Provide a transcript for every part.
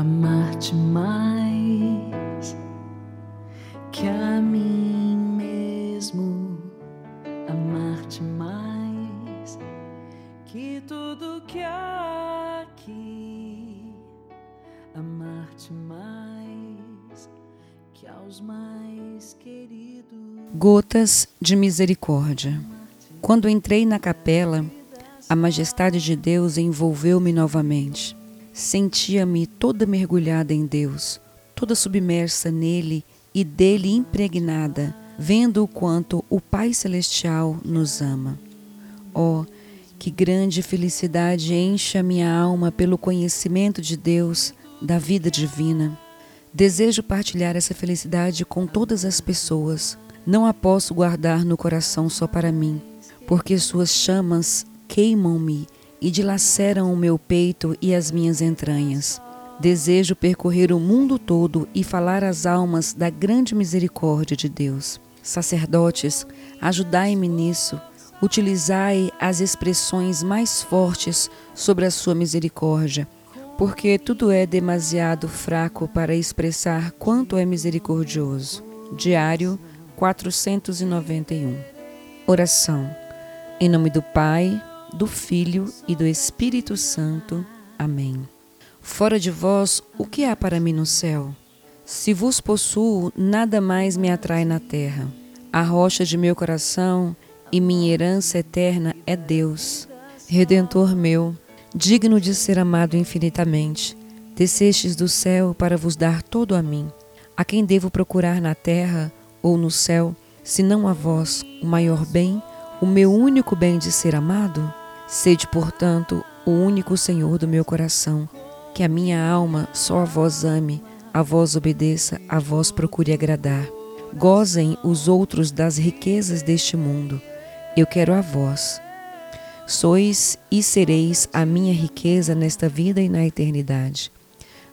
amar-te mais que a mim mesmo, amar-te mais que tudo que há aqui, amar-te mais que aos mais queridos. Gotas de misericórdia. Quando entrei na capela, a majestade de Deus envolveu-me novamente. Sentia-me toda mergulhada em Deus, toda submersa nele e dele impregnada, vendo o quanto o Pai Celestial nos ama. Oh, que grande felicidade enche a minha alma pelo conhecimento de Deus, da vida divina. Desejo partilhar essa felicidade com todas as pessoas. Não a posso guardar no coração só para mim, porque suas chamas queimam-me e dilaceram o meu peito e as minhas entranhas. Desejo percorrer o mundo todo e falar às almas da grande misericórdia de Deus. Sacerdotes, ajudai-me nisso. Utilizai as expressões mais fortes sobre a sua misericórdia, porque tudo é demasiado fraco para expressar quanto é misericordioso. Diário 491. Oração. Em nome do Pai, do Filho e do Espírito Santo. Amém. Fora de vós, o que há para mim no céu? Se vos possuo, nada mais me atrai na terra. A rocha de meu coração e minha herança eterna é Deus. Redentor meu, digno de ser amado infinitamente, descestes do céu para vos dar todo a mim. A quem devo procurar na terra ou no céu, senão a vós, o maior bem, o meu único bem de ser amado? Sede, portanto, o único Senhor do meu coração, que a minha alma só a vós ame, a vós obedeça, a vós procure agradar. Gozem os outros das riquezas deste mundo, eu quero a vós. Sois e sereis a minha riqueza nesta vida e na eternidade.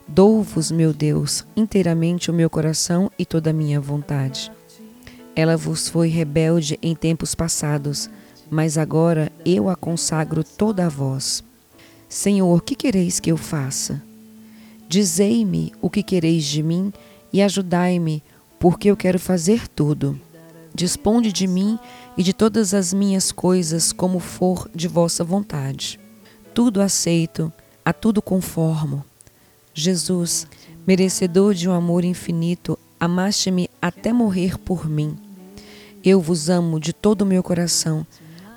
Dou-vos, meu Deus, inteiramente o meu coração e toda a minha vontade. Ela vos foi rebelde em tempos passados, mas agora eu a consagro toda a vós. Senhor, que quereis que eu faça? Dizei-me o que quereis de mim e ajudai-me, porque eu quero fazer tudo. Disponde de mim e de todas as minhas coisas como for de vossa vontade. Tudo aceito, a tudo conformo. Jesus, merecedor de um amor infinito, amaste-me até morrer por mim. Eu vos amo de todo o meu coração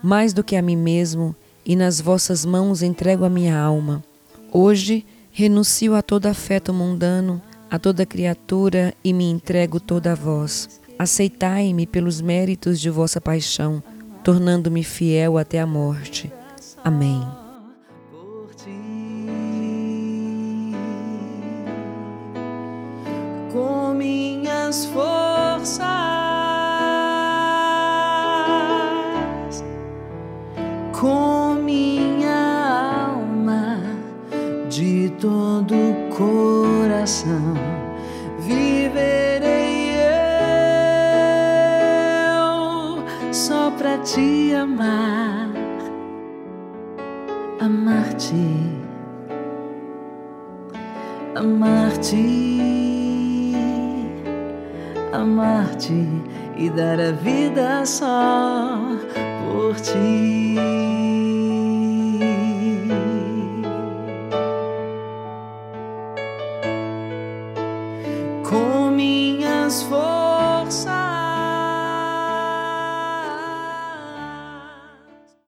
mais do que a mim mesmo, e nas vossas mãos entrego a minha alma. Hoje renuncio a todo afeto mundano, a toda criatura e me entrego toda a vós. Aceitai-me pelos méritos de vossa paixão, tornando-me fiel até a morte. Amém. Com minha alma de todo coração viverei eu só para te amar, amar-te, amar-te, amar-te e dar a vida só por ti. com minhas forças.